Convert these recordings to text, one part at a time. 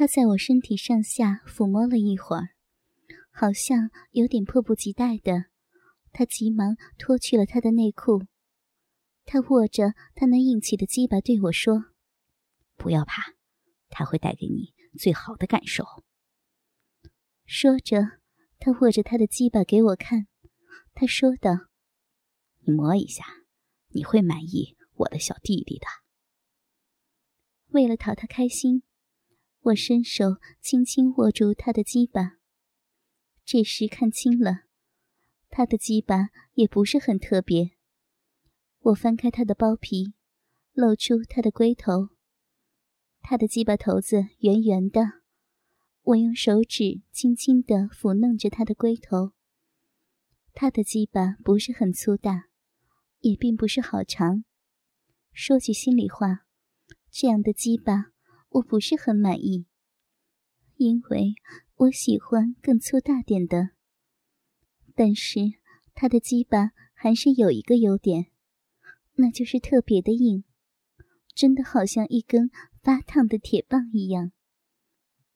他在我身体上下抚摸了一会儿，好像有点迫不及待的。他急忙脱去了他的内裤。他握着他那硬气的鸡巴对我说：“不要怕，他会带给你最好的感受。”说着，他握着他的鸡巴给我看。他说道：“你摸一下，你会满意我的小弟弟的。”为了讨他开心。我伸手轻轻握住他的鸡巴，这时看清了，他的鸡巴也不是很特别。我翻开他的包皮，露出他的龟头。他的鸡巴头子圆圆的，我用手指轻轻地抚弄着他的龟头。他的鸡巴不是很粗大，也并不是好长。说句心里话，这样的鸡巴。我不是很满意，因为我喜欢更粗大点的。但是他的鸡巴还是有一个优点，那就是特别的硬，真的好像一根发烫的铁棒一样。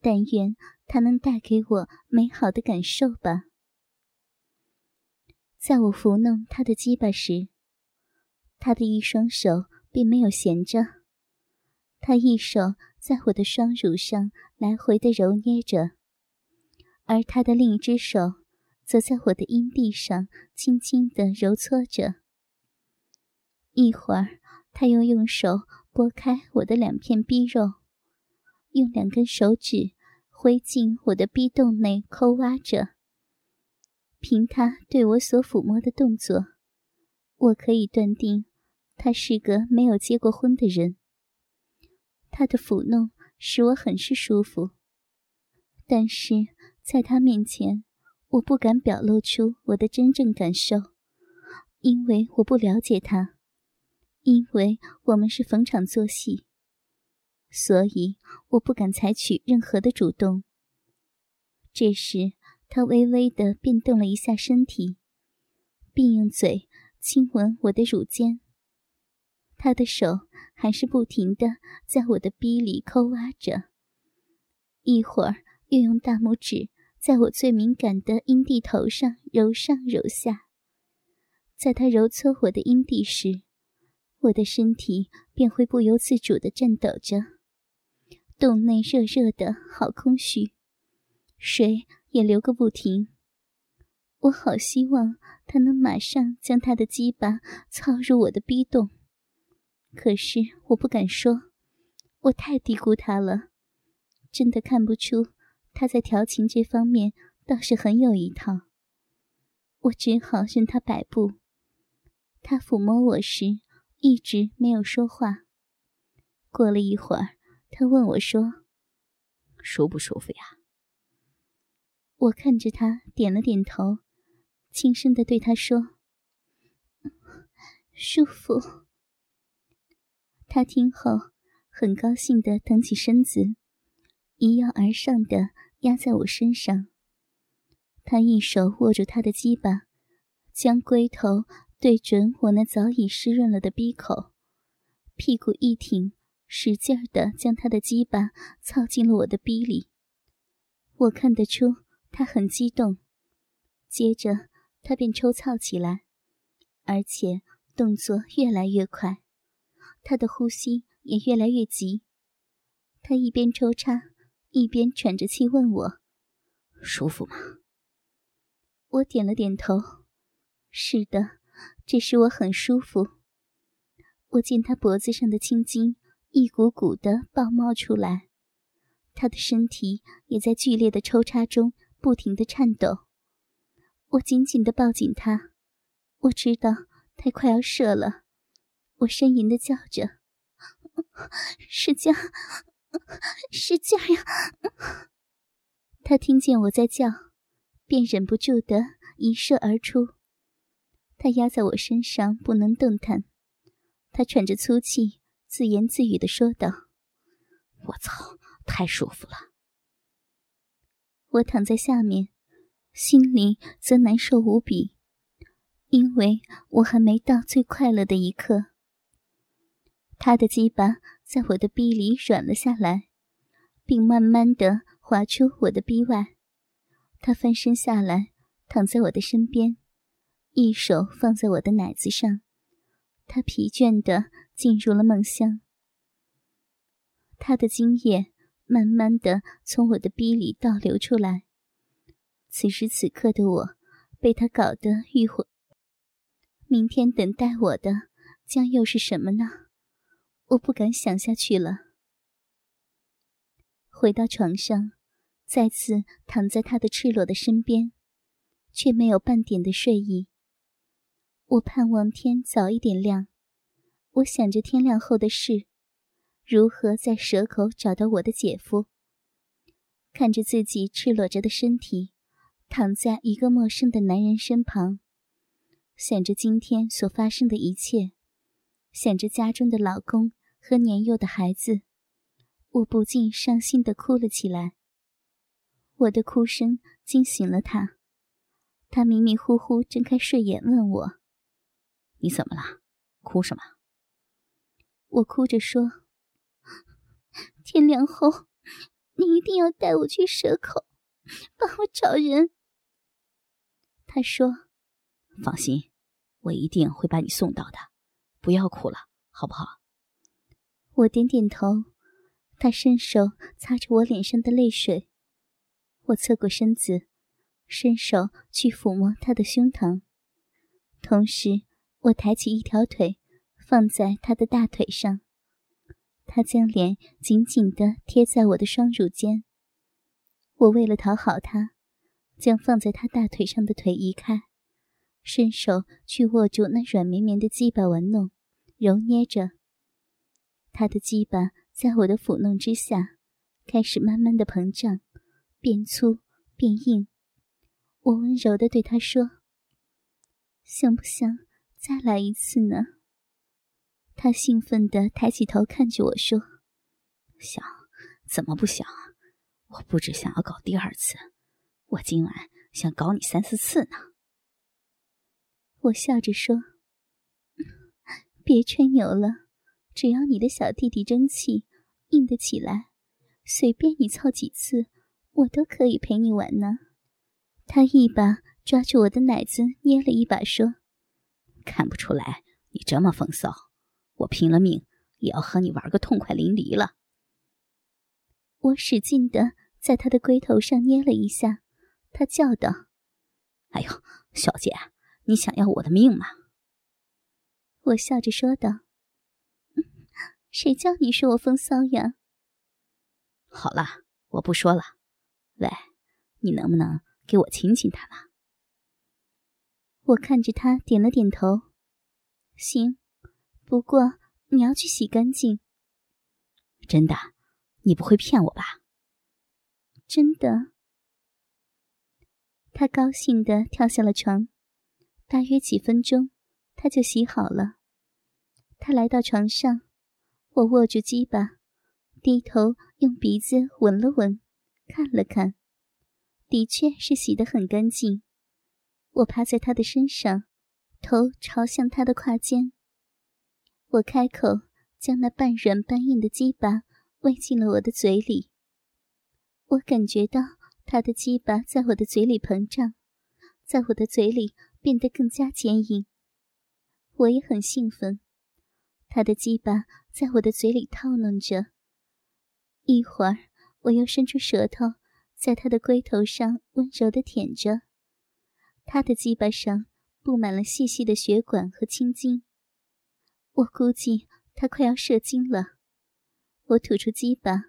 但愿它能带给我美好的感受吧。在我抚弄他的鸡巴时，他的一双手并没有闲着，他一手。在我的双乳上来回的揉捏着，而他的另一只手则在我的阴蒂上轻轻的揉搓着。一会儿，他又用手拨开我的两片逼肉，用两根手指挥进我的逼洞内抠挖着。凭他对我所抚摸的动作，我可以断定，他是个没有结过婚的人。他的抚弄使我很是舒服，但是在他面前，我不敢表露出我的真正感受，因为我不了解他，因为我们是逢场作戏，所以我不敢采取任何的主动。这时，他微微的变动了一下身体，并用嘴亲吻我的乳尖。他的手。还是不停的在我的逼里抠挖着，一会儿又用大拇指在我最敏感的阴蒂头上揉上揉下。在他揉搓我的阴蒂时，我的身体便会不由自主的颤抖着，洞内热热的，好空虚，水也流个不停。我好希望他能马上将他的鸡巴操入我的逼洞。可是我不敢说，我太低估他了，真的看不出他在调情这方面倒是很有一套。我只好任他摆布。他抚摸我时一直没有说话。过了一会儿，他问我说：“舒不舒服呀？”我看着他点了点头，轻声的对他说：“舒服。”他听后，很高兴地腾起身子，一跃而上的压在我身上。他一手握住他的鸡巴，将龟头对准我那早已湿润了的鼻口，屁股一挺，使劲地将他的鸡巴操进了我的逼里。我看得出他很激动，接着他便抽操起来，而且动作越来越快。他的呼吸也越来越急，他一边抽插，一边喘着气问我：“舒服吗？”我点了点头：“是的，这使我很舒服。”我见他脖子上的青筋一股股的爆冒出来，他的身体也在剧烈的抽插中不停的颤抖。我紧紧的抱紧他，我知道他快要射了。我呻吟的叫着：“使劲，使劲呀！”他听见我在叫，便忍不住的一射而出。他压在我身上不能动弹，他喘着粗气，自言自语的说道：“我操，太舒服了。”我躺在下面，心里则难受无比，因为我还没到最快乐的一刻。他的鸡巴在我的臂里软了下来，并慢慢的滑出我的逼外。他翻身下来，躺在我的身边，一手放在我的奶子上。他疲倦的进入了梦乡。他的精液慢慢的从我的逼里倒流出来。此时此刻的我，被他搞得欲火。明天等待我的将又是什么呢？我不敢想下去了。回到床上。再次躺在他的赤裸的身边，却没有半点的睡意。我盼望天早一点亮，我想着天亮后的事，如何在蛇口找到我的姐夫。看着自己赤裸着的身体，躺在一个陌生的男人身旁，想着今天所发生的一切，想着家中的老公和年幼的孩子，我不禁伤心的哭了起来。我的哭声惊醒了他，他迷迷糊糊睁开睡眼，问我：“你怎么了？哭什么？”我哭着说：“天亮后，你一定要带我去蛇口，帮我找人。”他说：“放心，我一定会把你送到的，不要哭了，好不好？”我点点头，他伸手擦着我脸上的泪水。我侧过身子，伸手去抚摸他的胸膛，同时我抬起一条腿，放在他的大腿上。他将脸紧紧地贴在我的双乳间。我为了讨好他，将放在他大腿上的腿移开，伸手去握住那软绵绵的鸡巴玩弄、揉捏着。他的鸡巴在我的抚弄之下，开始慢慢的膨胀。变粗变硬，我温柔的对他说：“想不想再来一次呢？”他兴奋的抬起头看着我说：“想，怎么不想？我不止想要搞第二次，我今晚想搞你三四次呢。”我笑着说：“别吹牛了，只要你的小弟弟争气硬得起来，随便你操几次。”我都可以陪你玩呢。他一把抓住我的奶子，捏了一把，说：“看不出来你这么风骚，我拼了命也要和你玩个痛快淋漓了。”我使劲的在他的龟头上捏了一下，他叫道：“哎呦，小姐，你想要我的命吗？”我笑着说道：“谁叫你说我风骚呀？”好了，我不说了。喂，你能不能给我亲亲他呢？我看着他点了点头。行，不过你要去洗干净。真的，你不会骗我吧？真的。他高兴的跳下了床，大约几分钟，他就洗好了。他来到床上，我握住鸡巴，低头用鼻子闻了闻。看了看，的确是洗得很干净。我趴在他的身上，头朝向他的胯间。我开口将那半软半硬的鸡巴喂进了我的嘴里。我感觉到他的鸡巴在我的嘴里膨胀，在我的嘴里变得更加坚硬。我也很兴奋，他的鸡巴在我的嘴里套弄着。一会儿。我又伸出舌头，在他的龟头上温柔地舔着，他的鸡巴上布满了细细的血管和青筋。我估计他快要射精了。我吐出鸡巴，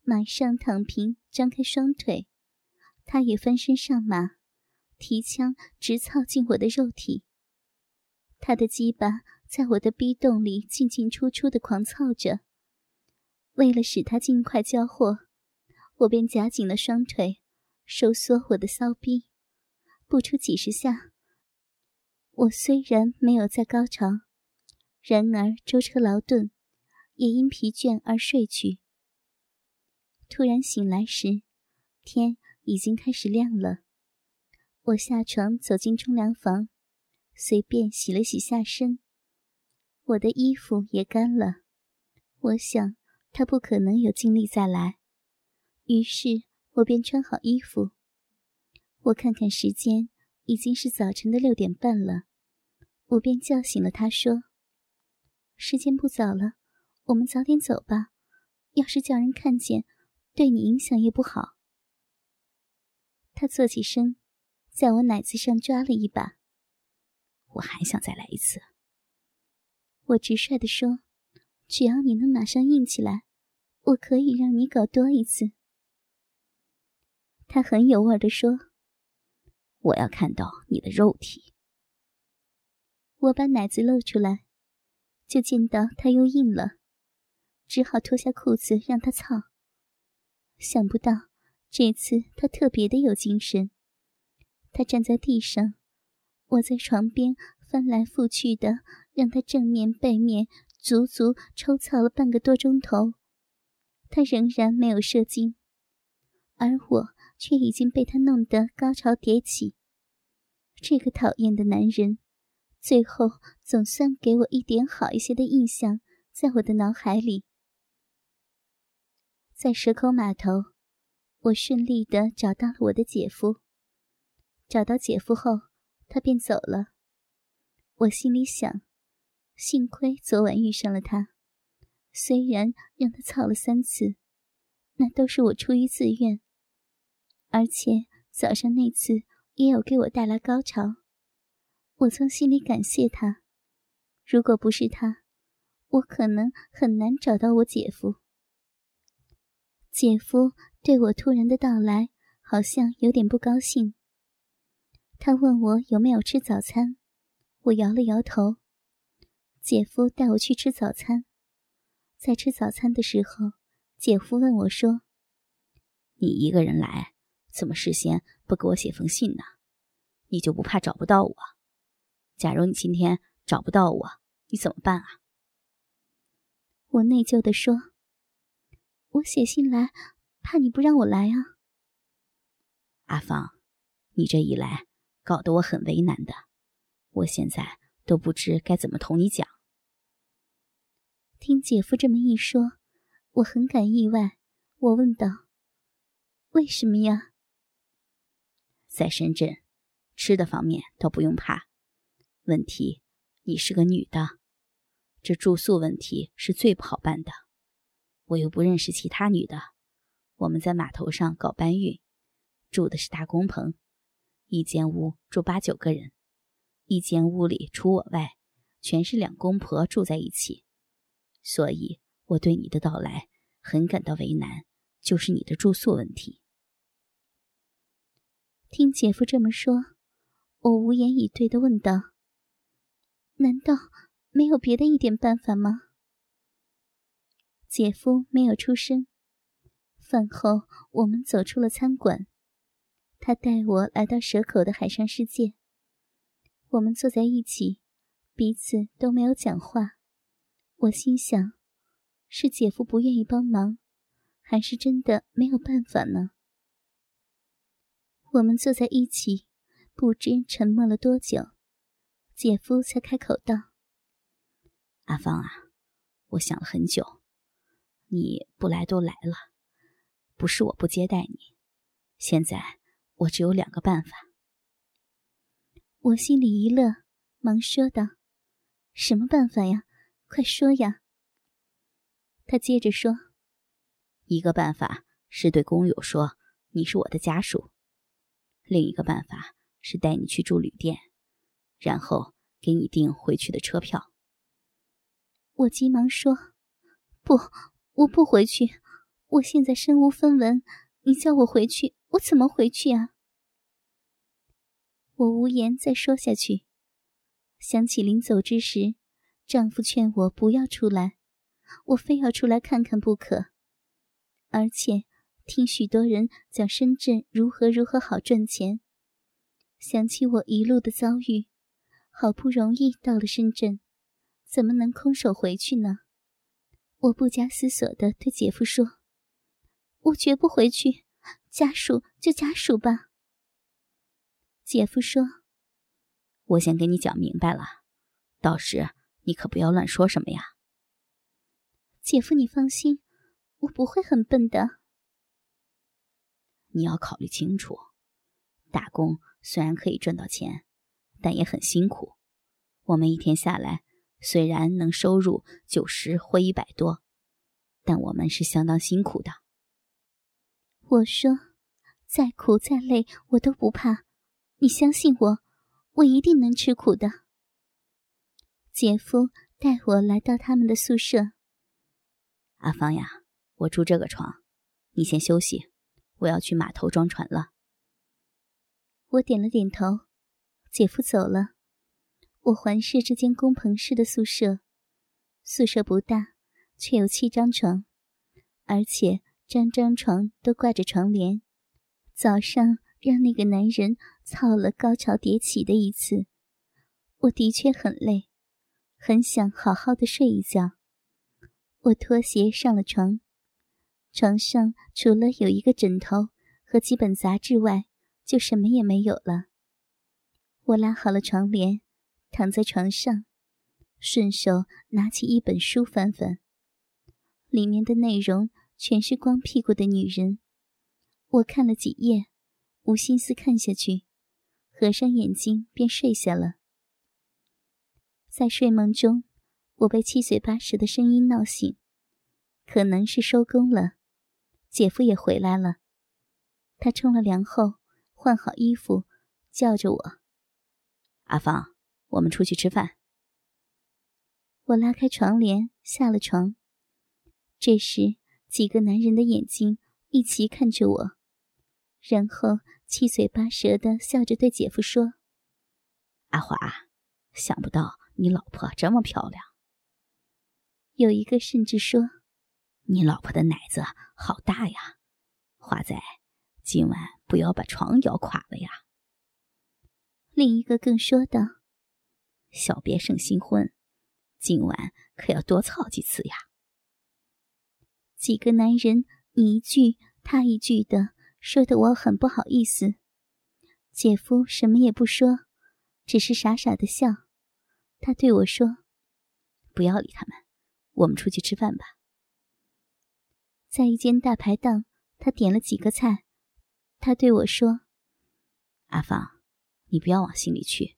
马上躺平，张开双腿，他也翻身上马，提枪直操进我的肉体。他的鸡巴在我的逼洞里进进出出的狂操着。为了使他尽快交货。我便夹紧了双腿，收缩我的骚逼，不出几十下。我虽然没有在高潮，然而舟车劳顿，也因疲倦而睡去。突然醒来时，天已经开始亮了。我下床走进冲凉房，随便洗了洗下身，我的衣服也干了。我想他不可能有精力再来。于是我便穿好衣服。我看看时间，已经是早晨的六点半了，我便叫醒了他，说：“时间不早了，我们早点走吧。要是叫人看见，对你影响也不好。”他坐起身，在我奶子上抓了一把。我还想再来一次。我直率地说：“只要你能马上硬起来，我可以让你搞多一次。”他很有味地说：“我要看到你的肉体。”我把奶子露出来，就见到他又硬了，只好脱下裤子让他操。想不到这次他特别的有精神，他站在地上。我在床边翻来覆去的，让他正面背面足足抽操了半个多钟头，他仍然没有射精，而我却已经被他弄得高潮迭起。这个讨厌的男人，最后总算给我一点好一些的印象，在我的脑海里。在蛇口码头，我顺利的找到了我的姐夫。找到姐夫后。他便走了，我心里想，幸亏昨晚遇上了他，虽然让他操了三次，那都是我出于自愿，而且早上那次也有给我带来高潮，我从心里感谢他。如果不是他，我可能很难找到我姐夫。姐夫对我突然的到来，好像有点不高兴。他问我有没有吃早餐，我摇了摇头。姐夫带我去吃早餐，在吃早餐的时候，姐夫问我说：“你一个人来，怎么事先不给我写封信呢？你就不怕找不到我？假如你今天找不到我，你怎么办啊？”我内疚地说：“我写信来，怕你不让我来啊。”阿芳，你这一来。搞得我很为难的，我现在都不知该怎么同你讲。听姐夫这么一说，我很感意外。我问道：“为什么呀？”在深圳，吃的方面倒不用怕，问题你是个女的，这住宿问题是最不好办的。我又不认识其他女的，我们在码头上搞搬运，住的是大工棚。一间屋住八九个人，一间屋里除我外，全是两公婆住在一起，所以我对你的到来很感到为难，就是你的住宿问题。听姐夫这么说，我无言以对的问道：“难道没有别的一点办法吗？”姐夫没有出声。饭后，我们走出了餐馆。他带我来到蛇口的海上世界。我们坐在一起，彼此都没有讲话。我心想：是姐夫不愿意帮忙，还是真的没有办法呢？我们坐在一起，不知沉默了多久，姐夫才开口道：“阿芳啊，我想了很久，你不来都来了，不是我不接待你，现在……”我只有两个办法。我心里一乐，忙说道：“什么办法呀？快说呀！”他接着说：“一个办法是对工友说你是我的家属，另一个办法是带你去住旅店，然后给你订回去的车票。”我急忙说：“不，我不回去，我现在身无分文，你叫我回去。”我怎么回去啊？我无言再说下去，想起临走之时，丈夫劝我不要出来，我非要出来看看不可。而且听许多人讲深圳如何如何好赚钱，想起我一路的遭遇，好不容易到了深圳，怎么能空手回去呢？我不加思索地对姐夫说：“我绝不回去。”家属就家属吧。姐夫说：“我先给你讲明白了，到时你可不要乱说什么呀。”姐夫，你放心，我不会很笨的。你要考虑清楚，打工虽然可以赚到钱，但也很辛苦。我们一天下来，虽然能收入九十或一百多，但我们是相当辛苦的。我说：“再苦再累，我都不怕。你相信我，我一定能吃苦的。”姐夫带我来到他们的宿舍。阿芳呀，我住这个床，你先休息。我要去码头装船了。我点了点头。姐夫走了，我环视这间工棚式的宿舍。宿舍不大，却有七张床，而且张张床都挂着床帘。早上让那个男人操了高潮迭起的一次，我的确很累，很想好好的睡一觉。我脱鞋上了床。床上除了有一个枕头和几本杂志外，就什么也没有了。我拉好了床帘，躺在床上，顺手拿起一本书翻翻，里面的内容全是光屁股的女人。我看了几页，无心思看下去，合上眼睛便睡下了。在睡梦中，我被七嘴八舌的声音闹醒，可能是收工了。姐夫也回来了，他冲了凉后换好衣服，叫着我：“阿芳，我们出去吃饭。”我拉开床帘，下了床。这时，几个男人的眼睛一齐看着我，然后七嘴八舌的笑着对姐夫说：“阿华，想不到你老婆这么漂亮。”有一个甚至说。你老婆的奶子好大呀，华仔，今晚不要把床摇垮了呀。另一个更说道：“小别胜新婚，今晚可要多操几次呀。”几个男人你一句他一句的说的，我很不好意思。姐夫什么也不说，只是傻傻的笑。他对我说：“不要理他们，我们出去吃饭吧。”在一间大排档，他点了几个菜。他对我说：“阿芳，你不要往心里去。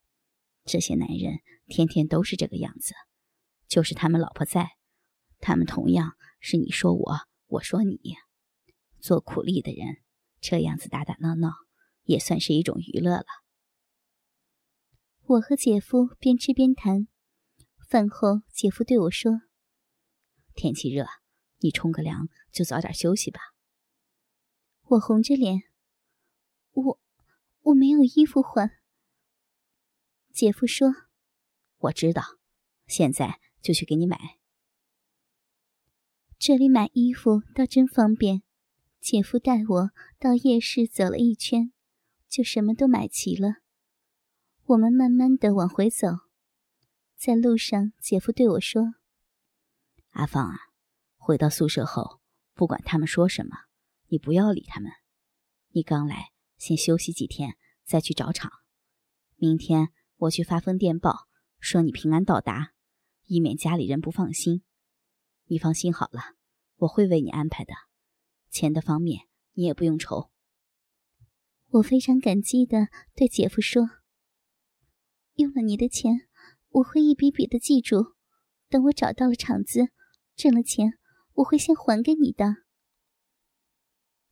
这些男人天天都是这个样子，就是他们老婆在，他们同样是你说我，我说你。做苦力的人这样子打打闹闹，也算是一种娱乐了。”我和姐夫边吃边谈。饭后，姐夫对我说：“天气热。”你冲个凉，就早点休息吧。我红着脸，我我没有衣服换。姐夫说：“我知道，现在就去给你买。这里买衣服倒真方便。姐夫带我到夜市走了一圈，就什么都买齐了。我们慢慢的往回走，在路上，姐夫对我说：“阿芳啊。”回到宿舍后，不管他们说什么，你不要理他们。你刚来，先休息几天，再去找厂。明天我去发封电报，说你平安到达，以免家里人不放心。你放心好了，我会为你安排的。钱的方面，你也不用愁。我非常感激的对姐夫说：“用了你的钱，我会一笔笔的记住。等我找到了厂子，挣了钱。”我会先还给你的。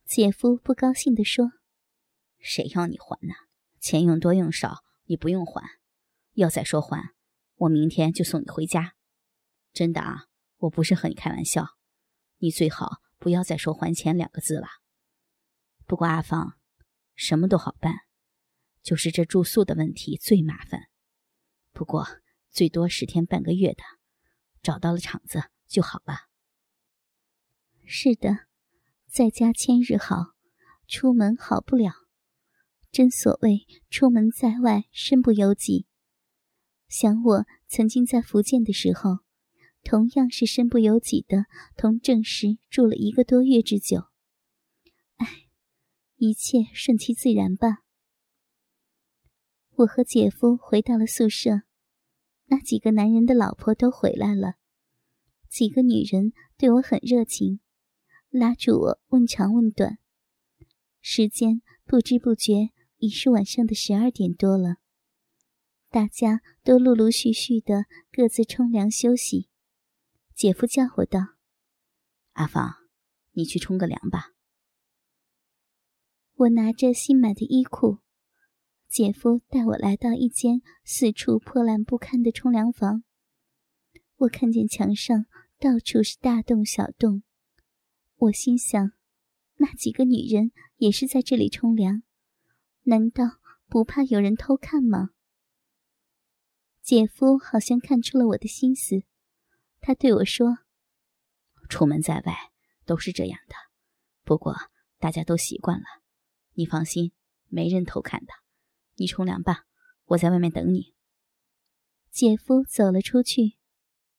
姐夫不高兴地说：“谁要你还呢？钱用多用少，你不用还。要再说还，我明天就送你回家。真的啊，我不是和你开玩笑。你最好不要再说还钱两个字了。不过阿芳，什么都好办，就是这住宿的问题最麻烦。不过最多十天半个月的，找到了厂子就好了。”是的，在家千日好，出门好不了。真所谓出门在外，身不由己。想我曾经在福建的时候，同样是身不由己的同郑石住了一个多月之久。唉，一切顺其自然吧。我和姐夫回到了宿舍，那几个男人的老婆都回来了，几个女人对我很热情。拉住我，问长问短。时间不知不觉已是晚上的十二点多了。大家都陆陆续续的各自冲凉休息。姐夫叫我道：“阿芳，你去冲个凉吧。”我拿着新买的衣裤，姐夫带我来到一间四处破烂不堪的冲凉房。我看见墙上到处是大洞小洞，我心想，那几个女人也是在这里冲凉，难道不怕有人偷看吗？姐夫好像看出了我的心思，他对我说：“出门在外都是这样的，不过大家都习惯了，你放心，没人偷看的。你冲凉吧，我在外面等你。”姐夫走了出去。